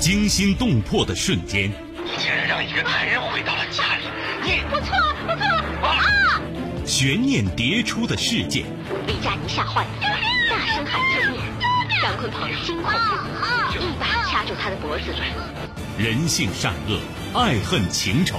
惊心动魄的瞬间，你竟然让一个男人回到了家里！你我错，不错啊！悬念迭出的事件，李佳妮吓坏了，大声喊救命！张坤鹏惊恐不已，一把掐住他的脖子。人性善恶，爱恨情仇。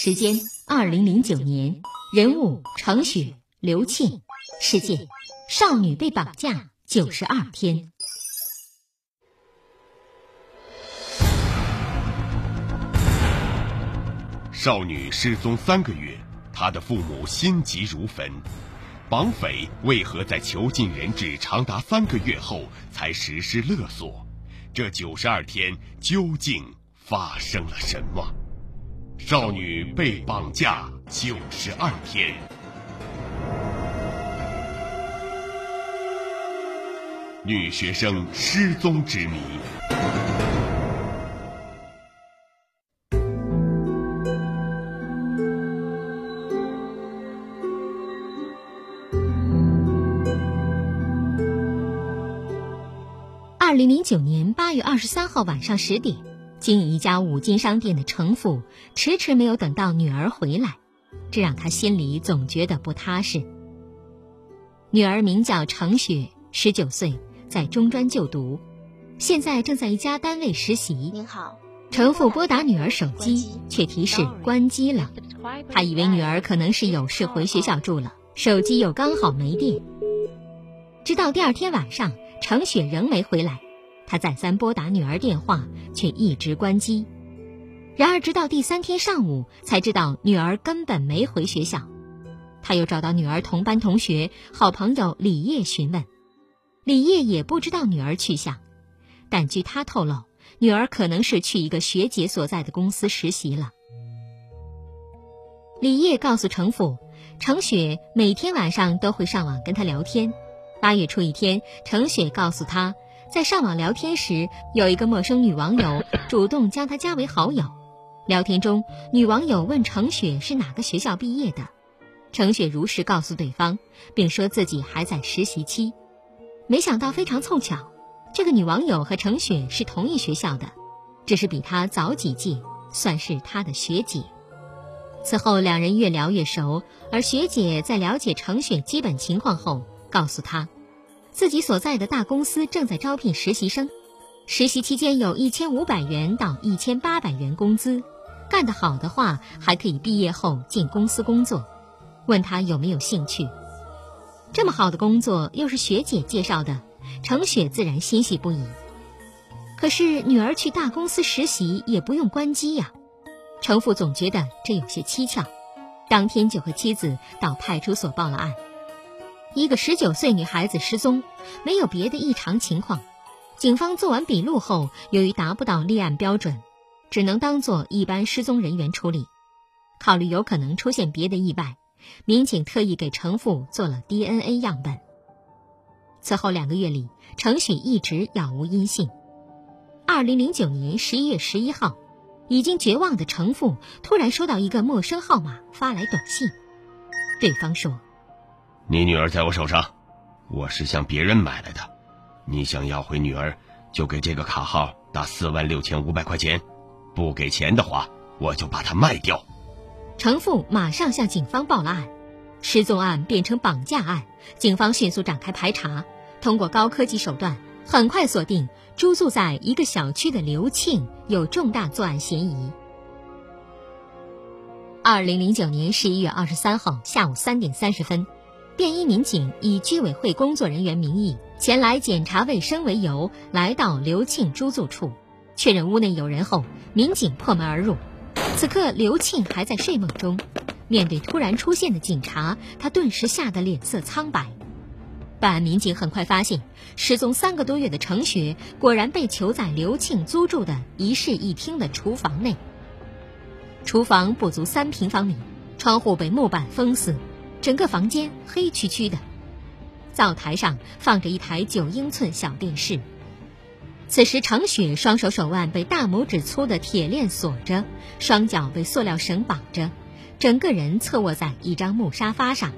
时间：二零零九年。人物：程雪、刘庆。事件：少女被绑架九十二天。少女失踪三个月，她的父母心急如焚。绑匪为何在囚禁人质长达三个月后才实施勒索？这九十二天究竟发生了什么？少女被绑架九十二天，女学生失踪之谜。二零零九年八月二十三号晚上十点。经营一家五金商店的程父迟迟没有等到女儿回来，这让他心里总觉得不踏实。女儿名叫程雪，十九岁，在中专就读，现在正在一家单位实习。您好，程父拨打女儿手机，却提示关机了。他以为女儿可能是有事回学校住了，手机又刚好没电。直到第二天晚上，程雪仍没回来。他再三拨打女儿电话，却一直关机。然而，直到第三天上午，才知道女儿根本没回学校。他又找到女儿同班同学、好朋友李烨询问，李烨也不知道女儿去向。但据他透露，女儿可能是去一个学姐所在的公司实习了。李烨告诉程父，程雪每天晚上都会上网跟他聊天。八月初一天，程雪告诉他。在上网聊天时，有一个陌生女网友 主动将她加为好友。聊天中，女网友问程雪是哪个学校毕业的，程雪如实告诉对方，并说自己还在实习期。没想到非常凑巧，这个女网友和程雪是同一学校的，只是比她早几届，算是她的学姐。此后两人越聊越熟，而学姐在了解程雪基本情况后，告诉她。自己所在的大公司正在招聘实习生，实习期间有一千五百元到一千八百元工资，干得好的话还可以毕业后进公司工作。问他有没有兴趣？这么好的工作又是学姐介绍的，程雪自然欣喜不已。可是女儿去大公司实习也不用关机呀，程父总觉得这有些蹊跷，当天就和妻子到派出所报了案。一个十九岁女孩子失踪，没有别的异常情况。警方做完笔录后，由于达不到立案标准，只能当作一般失踪人员处理。考虑有可能出现别的意外，民警特意给程父做了 DNA 样本。此后两个月里，程雪一直杳无音信。二零零九年十一月十一号，已经绝望的程父突然收到一个陌生号码发来短信，对方说。你女儿在我手上，我是向别人买来的。你想要回女儿，就给这个卡号打四万六千五百块钱。不给钱的话，我就把它卖掉。程父马上向警方报了案，失踪案变成绑架案，警方迅速展开排查，通过高科技手段，很快锁定租住在一个小区的刘庆有重大作案嫌疑。二零零九年十一月二十三号下午三点三十分。便衣民警以居委会工作人员名义前来检查卫生为由，来到刘庆租住处，确认屋内有人后，民警破门而入。此刻刘庆还在睡梦中，面对突然出现的警察，他顿时吓得脸色苍白。办案民警很快发现，失踪三个多月的程雪果然被囚在刘庆租住的一室一厅的厨房内。厨房不足三平方米，窗户被木板封死，整个房间黑黢黢的。灶台上放着一台九英寸小电视。此时，程雪双手手腕被大拇指粗的铁链锁着，双脚被塑料绳绑着，整个人侧卧在一张木沙发上，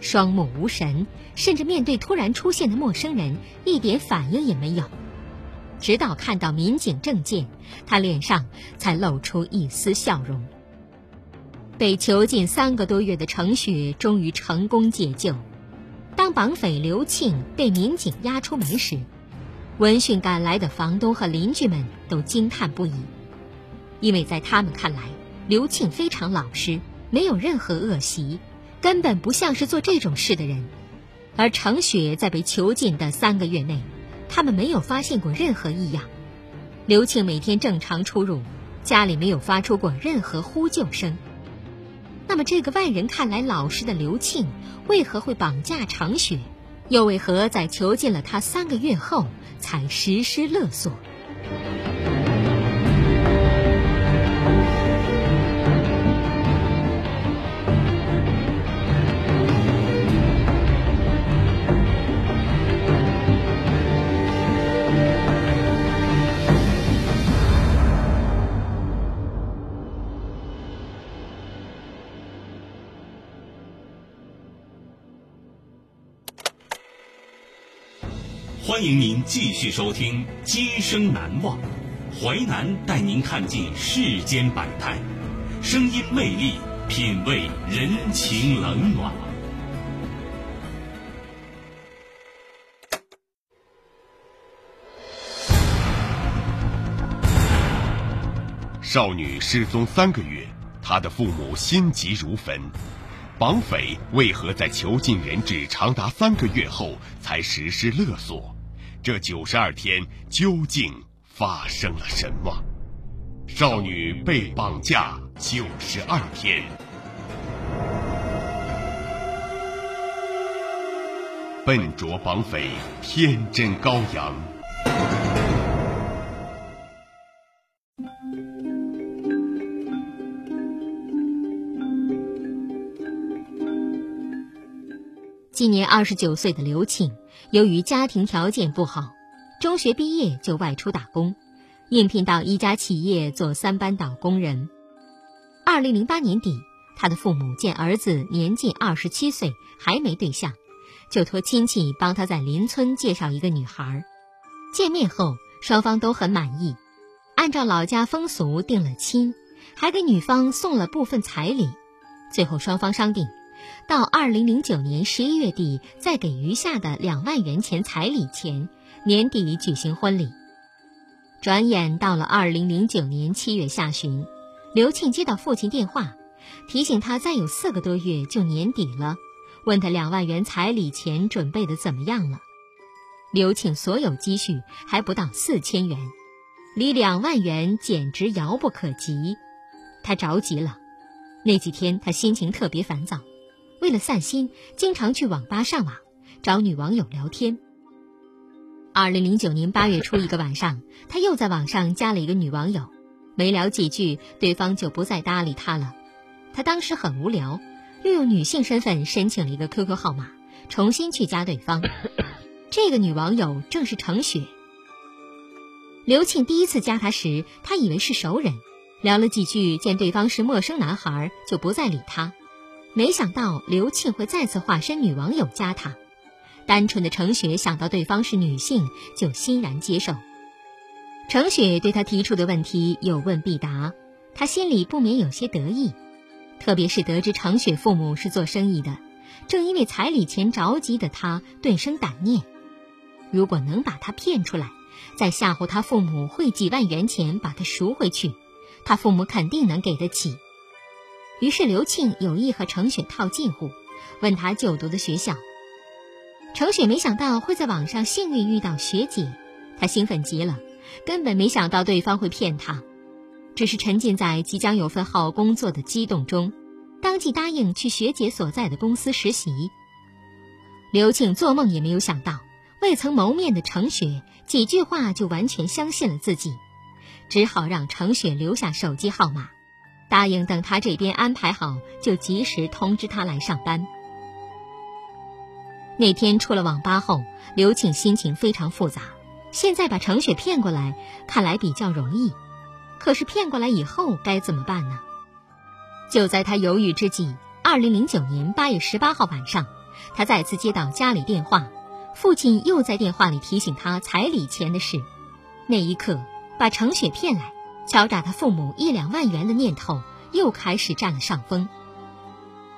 双目无神，甚至面对突然出现的陌生人一点反应也没有。直到看到民警证件，他脸上才露出一丝笑容。被囚禁三个多月的程雪终于成功解救。当绑匪刘庆被民警押出门时，闻讯赶来的房东和邻居们都惊叹不已，因为在他们看来，刘庆非常老实，没有任何恶习，根本不像是做这种事的人。而程雪在被囚禁的三个月内，他们没有发现过任何异样。刘庆每天正常出入，家里没有发出过任何呼救声。那么，这个外人看来老实的刘庆，为何会绑架常雪？又为何在囚禁了他三个月后才实施勒索？欢迎您继续收听《今生难忘》，淮南带您看尽世间百态，声音魅力，品味人情冷暖。少女失踪三个月，她的父母心急如焚。绑匪为何在囚禁人质长达三个月后才实施勒索？这九十二天究竟发生了什么？少女被绑架九十二天，笨拙绑匪，天真羔羊。今年二十九岁的刘庆，由于家庭条件不好，中学毕业就外出打工，应聘到一家企业做三班倒工人。二零零八年底，他的父母见儿子年近二十七岁还没对象，就托亲戚帮他在邻村介绍一个女孩。见面后，双方都很满意，按照老家风俗定了亲，还给女方送了部分彩礼。最后双方商定。到二零零九年十一月底，再给余下的两万元钱彩礼钱，年底举行婚礼。转眼到了二零零九年七月下旬，刘庆接到父亲电话，提醒他再有四个多月就年底了，问他两万元彩礼钱准备的怎么样了。刘庆所有积蓄还不到四千元，离两万元简直遥不可及，他着急了。那几天他心情特别烦躁。为了散心，经常去网吧上网，找女网友聊天。二零零九年八月初一个晚上，他又在网上加了一个女网友，没聊几句，对方就不再搭理他了。他当时很无聊，又用女性身份申请了一个 QQ 号码，重新去加对方。这个女网友正是程雪。刘庆第一次加她时，他以为是熟人，聊了几句，见对方是陌生男孩，就不再理他。没想到刘庆会再次化身女网友加他，单纯的程雪想到对方是女性，就欣然接受。程雪对他提出的问题有问必答，他心里不免有些得意，特别是得知程雪父母是做生意的，正因为彩礼钱着急的他顿生歹念，如果能把他骗出来，再吓唬他父母汇几万元钱把他赎回去，他父母肯定能给得起。于是刘庆有意和程雪套近乎，问他就读的学校。程雪没想到会在网上幸运遇到学姐，她兴奋极了，根本没想到对方会骗她，只是沉浸在即将有份好工作的激动中。当即答应去学姐所在的公司实习。刘庆做梦也没有想到，未曾谋面的程雪几句话就完全相信了自己，只好让程雪留下手机号码，答应等他这边安排好就及时通知他来上班。那天出了网吧后，刘庆心情非常复杂。现在把程雪骗过来，看来比较容易，可是骗过来以后该怎么办呢？就在他犹豫之际，二零零九年八月十八号晚上，他再次接到家里电话，父亲又在电话里提醒他彩礼钱的事。那一刻，把程雪骗来敲诈他父母一两万元的念头又开始占了上风。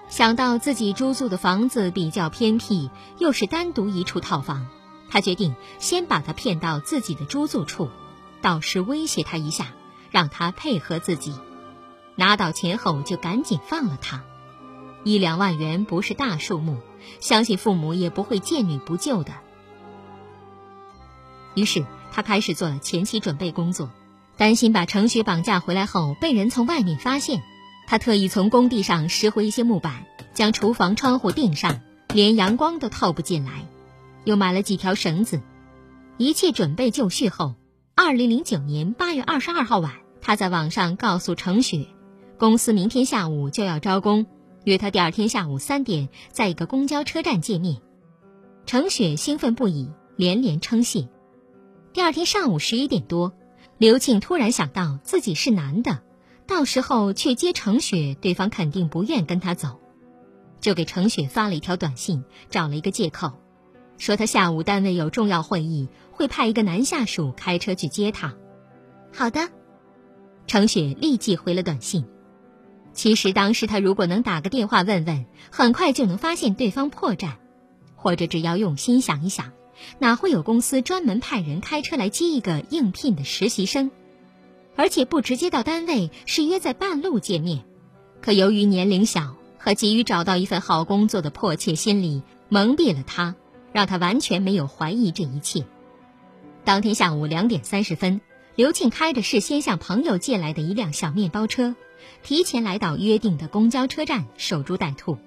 想到自己租住的房子比较偏僻，又是单独一处套房，他决定先把他骗到自己的租住处，到时威胁他一下，让他配合自己。拿到钱后就赶紧放了他。一两万元不是大数目，相信父母也不会见女不救的。于是他开始做了前期准备工作，担心把程雪绑架回来后被人从外面发现。他特意从工地上拾回一些木板，将厨房窗户钉上，连阳光都透不进来。又买了几条绳子。一切准备就绪后，二零零九年八月二十二号晚，他在网上告诉程雪，公司明天下午就要招工，约他第二天下午三点在一个公交车站见面。程雪兴奋不已，连连称谢。第二天上午十一点多，刘庆突然想到自己是男的。到时候去接程雪，对方肯定不愿跟他走，就给程雪发了一条短信，找了一个借口，说他下午单位有重要会议，会派一个男下属开车去接他。好的，程雪立即回了短信。其实当时他如果能打个电话问问，很快就能发现对方破绽，或者只要用心想一想，哪会有公司专门派人开车来接一个应聘的实习生？而且不直接到单位，是约在半路见面。可由于年龄小和急于找到一份好工作的迫切心理，蒙蔽了他，让他完全没有怀疑这一切。当天下午两点三十分，刘庆开着事先向朋友借来的一辆小面包车，提前来到约定的公交车站守株待兔。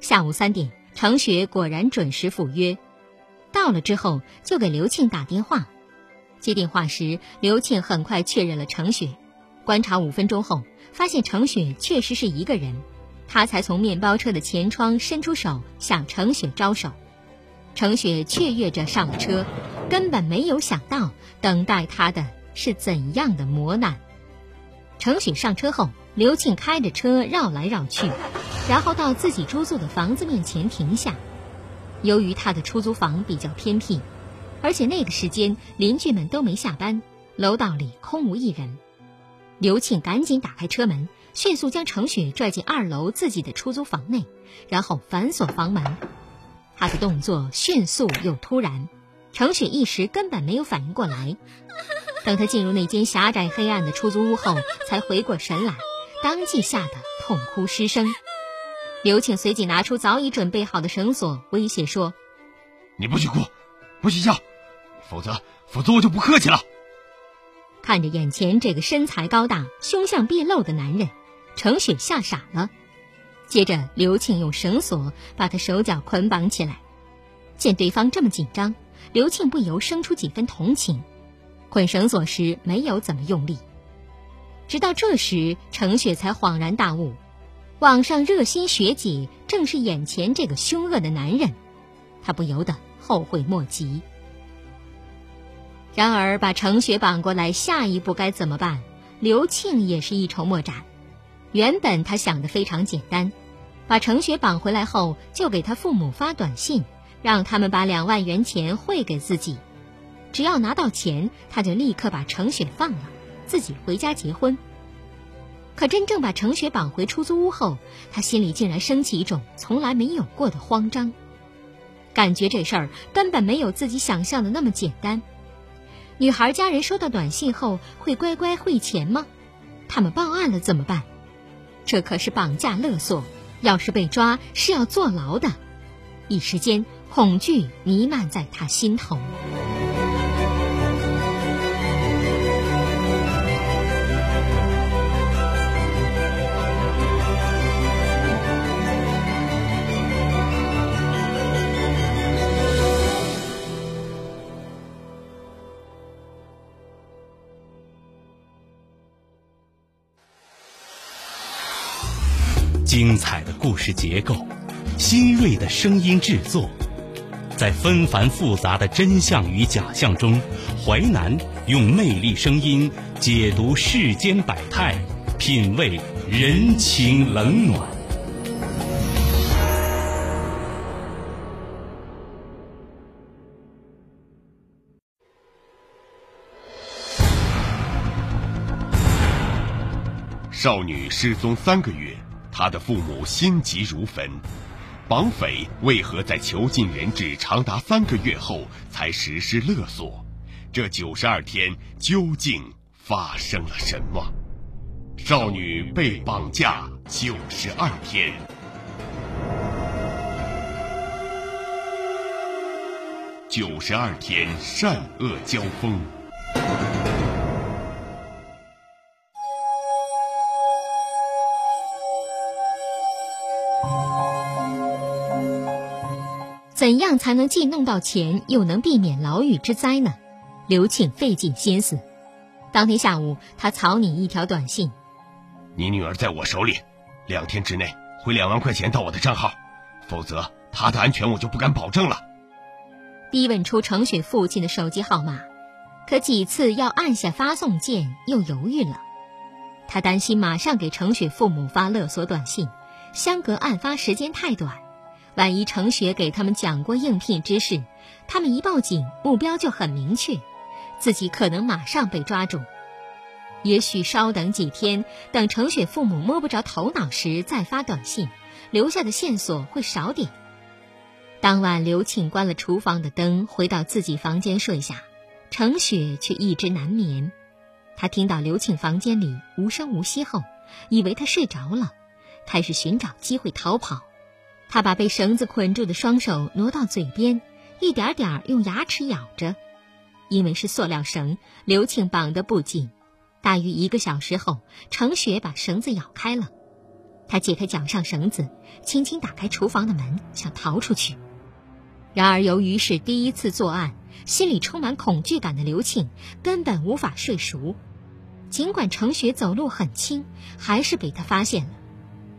下午三点，程雪果然准时赴约，到了之后就给刘庆打电话。接电话时，刘庆很快确认了程雪。观察五分钟后，发现程雪确实是一个人，他才从面包车的前窗伸出手向程雪招手。程雪雀跃着上了车，根本没有想到等待他的是怎样的磨难。程雪上车后，刘庆开着车绕来绕去，然后到自己租住的房子面前停下。由于他的出租房比较偏僻。而且那个时间，邻居们都没下班，楼道里空无一人。刘庆赶紧打开车门，迅速将程雪拽进二楼自己的出租房内，然后反锁房门。他的动作迅速又突然，程雪一时根本没有反应过来。等他进入那间狭窄黑暗的出租屋后，才回过神来，当即吓得痛哭失声。刘庆随即拿出早已准备好的绳索，威胁说：“你不许哭，不许笑。”否则，否则我就不客气了。看着眼前这个身材高大、凶相毕露的男人，程雪吓傻了。接着，刘庆用绳索把他手脚捆绑起来。见对方这么紧张，刘庆不由生出几分同情。捆绳索时没有怎么用力。直到这时，程雪才恍然大悟：网上热心学姐正是眼前这个凶恶的男人。他不由得后悔莫及。然而，把程雪绑过来，下一步该怎么办？刘庆也是一筹莫展。原本他想的非常简单，把程雪绑回来后，就给他父母发短信，让他们把两万元钱汇给自己。只要拿到钱，他就立刻把程雪放了，自己回家结婚。可真正把程雪绑回出租屋后，他心里竟然升起一种从来没有过的慌张，感觉这事儿根本没有自己想象的那么简单。女孩家人收到短信后会乖乖汇钱吗？他们报案了怎么办？这可是绑架勒索，要是被抓是要坐牢的。一时间，恐惧弥漫在他心头。彩的故事结构，新锐的声音制作，在纷繁复杂的真相与假象中，淮南用魅力声音解读世间百态，品味人情冷暖。少女失踪三个月。他的父母心急如焚，绑匪为何在囚禁人质长达三个月后才实施勒索？这九十二天究竟发生了什么？少女被绑架九十二天，九十二天善恶交锋。怎样才能既弄到钱，又能避免牢狱之灾呢？刘庆费尽心思。当天下午，他草拟一条短信：“你女儿在我手里，两天之内汇两万块钱到我的账号，否则她的安全我就不敢保证了。”逼问出程雪父亲的手机号码，可几次要按下发送键又犹豫了。他担心马上给程雪父母发勒索短信，相隔案发时间太短。万一程雪给他们讲过应聘之事，他们一报警，目标就很明确，自己可能马上被抓住。也许稍等几天，等程雪父母摸不着头脑时再发短信，留下的线索会少点。当晚，刘庆关了厨房的灯，回到自己房间睡下，程雪却一直难眠。他听到刘庆房间里无声无息后，以为他睡着了，开始寻找机会逃跑。他把被绳子捆住的双手挪到嘴边，一点点用牙齿咬着。因为是塑料绳，刘庆绑得不紧。大约一个小时后，程雪把绳子咬开了。他解开脚上绳子，轻轻打开厨房的门，想逃出去。然而，由于是第一次作案，心里充满恐惧感的刘庆根本无法睡熟。尽管程雪走路很轻，还是被他发现了。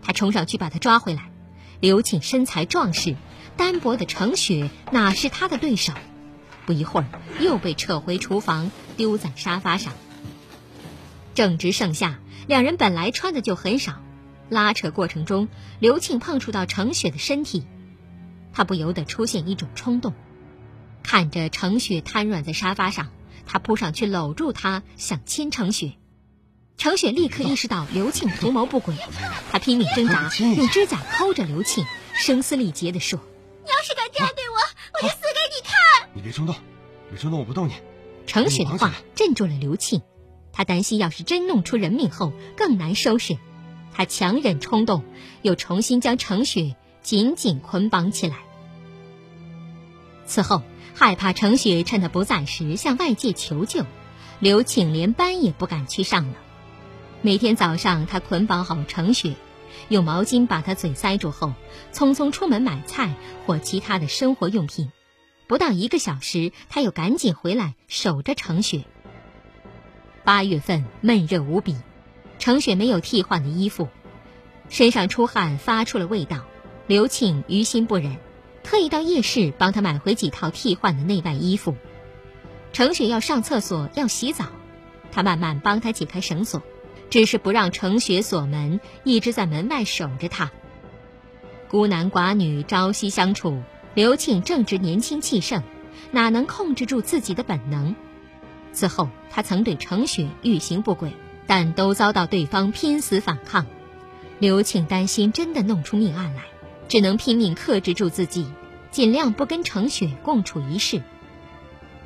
他冲上去把他抓回来。刘庆身材壮实，单薄的程雪哪是他的对手？不一会儿，又被撤回厨房，丢在沙发上。正值盛夏，两人本来穿的就很少，拉扯过程中，刘庆碰触到程雪的身体，他不由得出现一种冲动。看着程雪瘫软在沙发上，他扑上去搂住她，想亲程雪。程雪立刻意识到刘庆图谋不轨，她拼命挣扎，用指甲抠着刘庆，声嘶力竭地说：“你要是敢这样对我，我就死给你看！”你别冲动，别冲动，我不动你。程雪的话镇住了刘庆，他担心要是真弄出人命后更难收拾，他强忍冲动，又重新将程雪紧紧捆绑起来。此后，害怕程雪趁他不在时向外界求救，刘庆连班也不敢去上了。每天早上，他捆绑好程雪，用毛巾把她嘴塞住后，匆匆出门买菜或其他的生活用品。不到一个小时，他又赶紧回来守着程雪。八月份闷热无比，程雪没有替换的衣服，身上出汗发出了味道。刘庆于心不忍，特意到夜市帮他买回几套替换的内外衣服。程雪要上厕所，要洗澡，他慢慢帮她解开绳索。只是不让程雪锁门，一直在门外守着她。孤男寡女朝夕相处，刘庆正值年轻气盛，哪能控制住自己的本能？此后，他曾对程雪欲行不轨，但都遭到对方拼死反抗。刘庆担心真的弄出命案来，只能拼命克制住自己，尽量不跟程雪共处一室。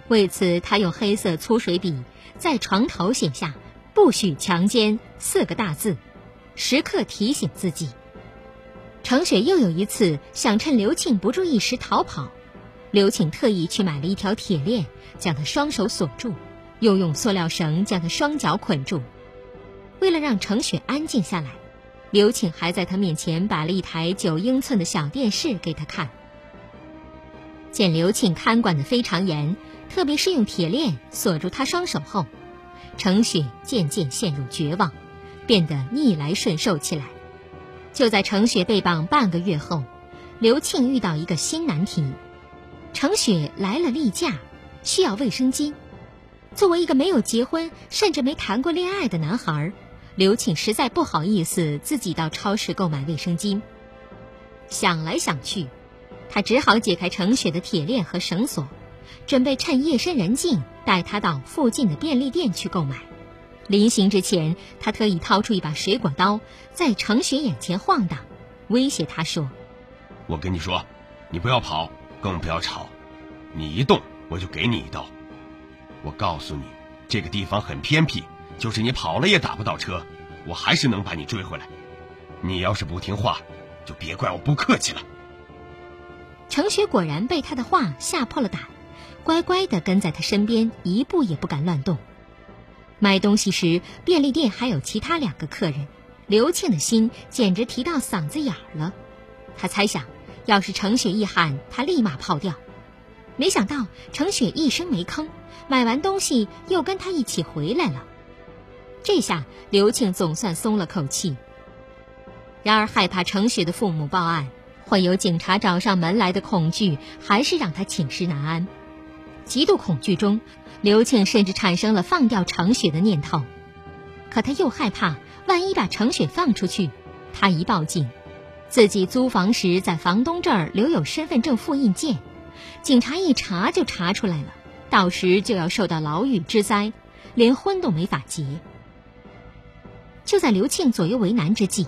为此，他用黑色粗水笔在床头写下。不许强奸四个大字，时刻提醒自己。程雪又有一次想趁刘庆不注意时逃跑，刘庆特意去买了一条铁链，将他双手锁住，又用塑料绳将他双脚捆住。为了让程雪安静下来，刘庆还在他面前摆了一台九英寸的小电视给他看。见刘庆看管的非常严，特别是用铁链锁住他双手后。程雪渐渐陷入绝望，变得逆来顺受起来。就在程雪被绑半个月后，刘庆遇到一个新难题：程雪来了例假，需要卫生巾。作为一个没有结婚甚至没谈过恋爱的男孩，刘庆实在不好意思自己到超市购买卫生巾。想来想去，他只好解开程雪的铁链和绳索，准备趁夜深人静带他到附近的便利店去购买。临行之前，他特意掏出一把水果刀，在程雪眼前晃荡，威胁他说：“我跟你说，你不要跑，更不要吵，你一动我就给你一刀。我告诉你，这个地方很偏僻，就是你跑了也打不到车，我还是能把你追回来。你要是不听话，就别怪我不客气了。”程雪果然被他的话吓破了胆，乖乖地跟在他身边，一步也不敢乱动。买东西时，便利店还有其他两个客人，刘庆的心简直提到嗓子眼儿了。他猜想，要是程雪一喊，他立马跑掉。没想到程雪一声没吭，买完东西又跟他一起回来了。这下刘庆总算松了口气。然而，害怕程雪的父母报案，会有警察找上门来的恐惧，还是让他寝食难安。极度恐惧中。刘庆甚至产生了放掉程雪的念头，可他又害怕，万一把程雪放出去，他一报警，自己租房时在房东这儿留有身份证复印件，警察一查就查出来了，到时就要受到牢狱之灾，连婚都没法结。就在刘庆左右为难之际，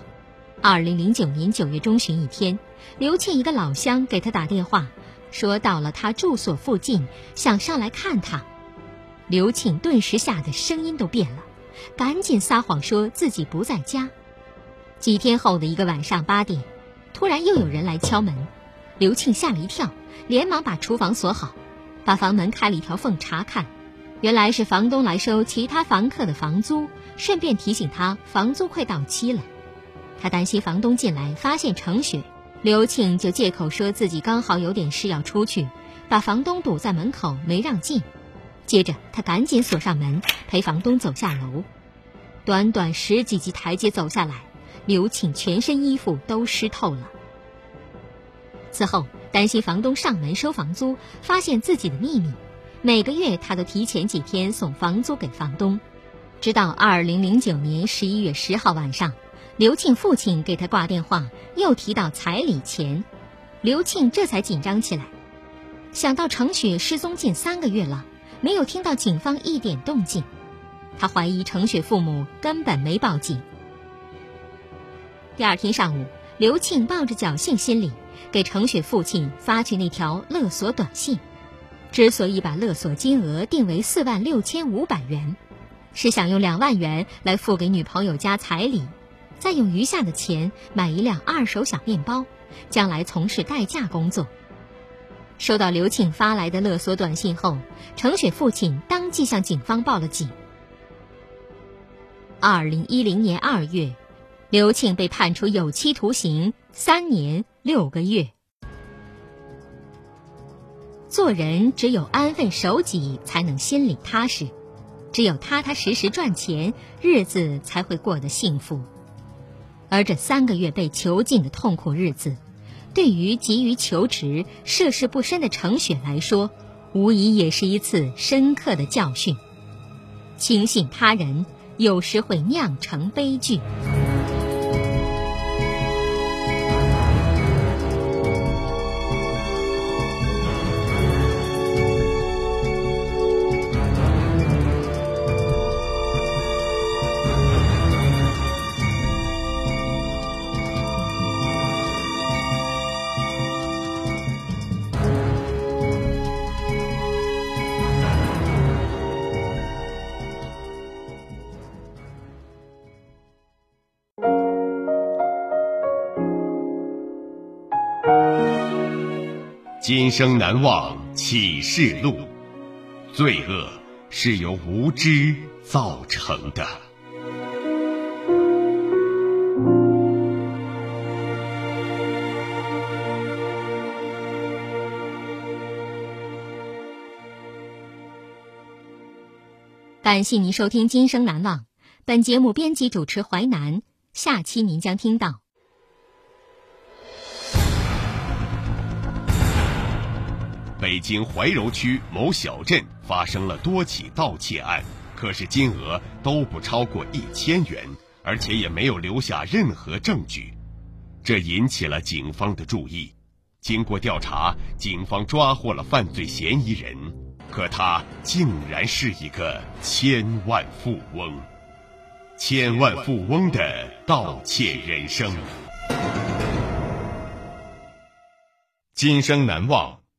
二零零九年九月中旬一天，刘庆一个老乡给他打电话，说到了他住所附近，想上来看他。刘庆顿时吓得声音都变了，赶紧撒谎说自己不在家。几天后的一个晚上八点，突然又有人来敲门，刘庆吓了一跳，连忙把厨房锁好，把房门开了一条缝查看，原来是房东来收其他房客的房租，顺便提醒他房租快到期了。他担心房东进来发现程雪，刘庆就借口说自己刚好有点事要出去，把房东堵在门口没让进。接着，他赶紧锁上门，陪房东走下楼。短短十几级台阶走下来，刘庆全身衣服都湿透了。此后，担心房东上门收房租，发现自己的秘密，每个月他都提前几天送房租给房东。直到二零零九年十一月十号晚上，刘庆父亲给他挂电话，又提到彩礼钱，刘庆这才紧张起来，想到程雪失踪近三个月了。没有听到警方一点动静，他怀疑程雪父母根本没报警。第二天上午，刘庆抱着侥幸心理，给程雪父亲发去那条勒索短信。之所以把勒索金额定为四万六千五百元，是想用两万元来付给女朋友家彩礼，再用余下的钱买一辆二手小面包，将来从事代驾工作。收到刘庆发来的勒索短信后，程雪父亲当即向警方报了警。二零一零年二月，刘庆被判处有期徒刑三年六个月。做人只有安分守己，才能心里踏实；只有踏踏实实赚钱，日子才会过得幸福。而这三个月被囚禁的痛苦日子。对于急于求职、涉世不深的程雪来说，无疑也是一次深刻的教训。轻信他人，有时会酿成悲剧。今生难忘启示录，罪恶是由无知造成的。感谢您收听《今生难忘》，本节目编辑主持淮南，下期您将听到。北京怀柔区某小镇发生了多起盗窃案，可是金额都不超过一千元，而且也没有留下任何证据，这引起了警方的注意。经过调查，警方抓获了犯罪嫌疑人，可他竟然是一个千万富翁。千万富翁的盗窃人生，今生难忘。